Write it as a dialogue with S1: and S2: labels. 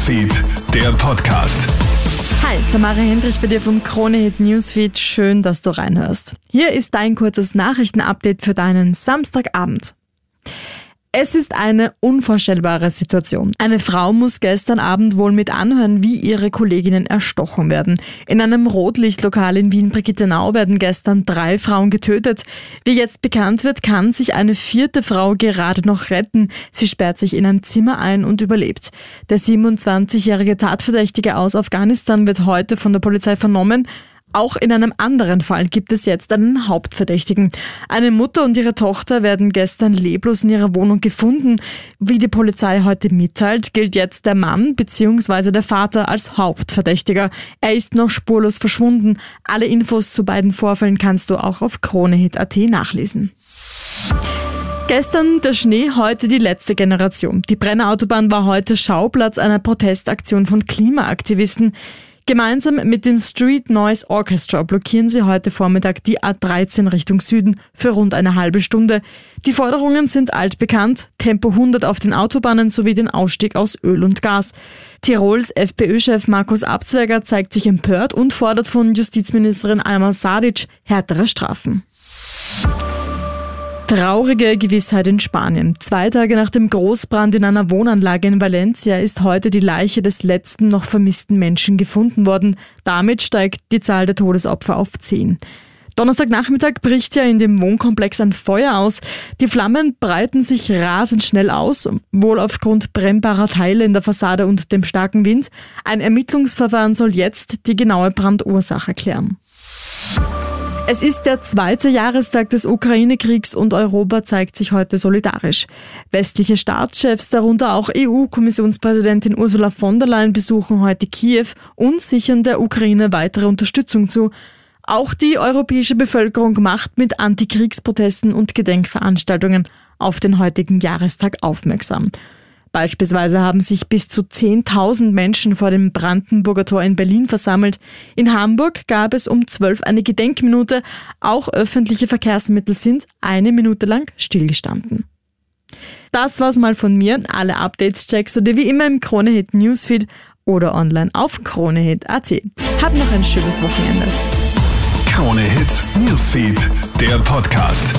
S1: Newsfeed, der Podcast.
S2: Hi, Tamara Hendrich bei dir vom Kronehit Newsfeed. Schön, dass du reinhörst. Hier ist dein kurzes Nachrichtenupdate für deinen Samstagabend. Es ist eine unvorstellbare Situation. Eine Frau muss gestern Abend wohl mit anhören, wie ihre Kolleginnen erstochen werden. In einem Rotlichtlokal in Wien-Brigittenau werden gestern drei Frauen getötet. Wie jetzt bekannt wird, kann sich eine vierte Frau gerade noch retten. Sie sperrt sich in ein Zimmer ein und überlebt. Der 27-jährige Tatverdächtige aus Afghanistan wird heute von der Polizei vernommen. Auch in einem anderen Fall gibt es jetzt einen Hauptverdächtigen. Eine Mutter und ihre Tochter werden gestern leblos in ihrer Wohnung gefunden. Wie die Polizei heute mitteilt, gilt jetzt der Mann bzw. der Vater als Hauptverdächtiger. Er ist noch spurlos verschwunden. Alle Infos zu beiden Vorfällen kannst du auch auf kronehit.at nachlesen. Gestern der Schnee, heute die letzte Generation. Die Brennerautobahn war heute Schauplatz einer Protestaktion von Klimaaktivisten. Gemeinsam mit dem Street Noise Orchestra blockieren sie heute Vormittag die A13 Richtung Süden für rund eine halbe Stunde. Die Forderungen sind altbekannt, Tempo 100 auf den Autobahnen sowie den Ausstieg aus Öl und Gas. Tirols FPÖ-Chef Markus Abzweiger zeigt sich empört und fordert von Justizministerin Alma Sadic härtere Strafen. Traurige Gewissheit in Spanien. Zwei Tage nach dem Großbrand in einer Wohnanlage in Valencia ist heute die Leiche des letzten noch vermissten Menschen gefunden worden. Damit steigt die Zahl der Todesopfer auf zehn. Donnerstagnachmittag bricht ja in dem Wohnkomplex ein Feuer aus. Die Flammen breiten sich rasend schnell aus, wohl aufgrund brennbarer Teile in der Fassade und dem starken Wind. Ein Ermittlungsverfahren soll jetzt die genaue Brandursache klären. Es ist der zweite Jahrestag des Ukraine-Kriegs und Europa zeigt sich heute solidarisch. Westliche Staatschefs, darunter auch EU-Kommissionspräsidentin Ursula von der Leyen, besuchen heute Kiew und sichern der Ukraine weitere Unterstützung zu. Auch die europäische Bevölkerung macht mit Antikriegsprotesten und Gedenkveranstaltungen auf den heutigen Jahrestag aufmerksam. Beispielsweise haben sich bis zu 10.000 Menschen vor dem Brandenburger Tor in Berlin versammelt. In Hamburg gab es um 12 eine Gedenkminute. Auch öffentliche Verkehrsmittel sind eine Minute lang stillgestanden. Das war's mal von mir. Alle Updates checkst du dir wie immer im Kronehit Newsfeed oder online auf kronehit.at. Hab noch ein schönes Wochenende.
S1: Kronehit Newsfeed, der Podcast.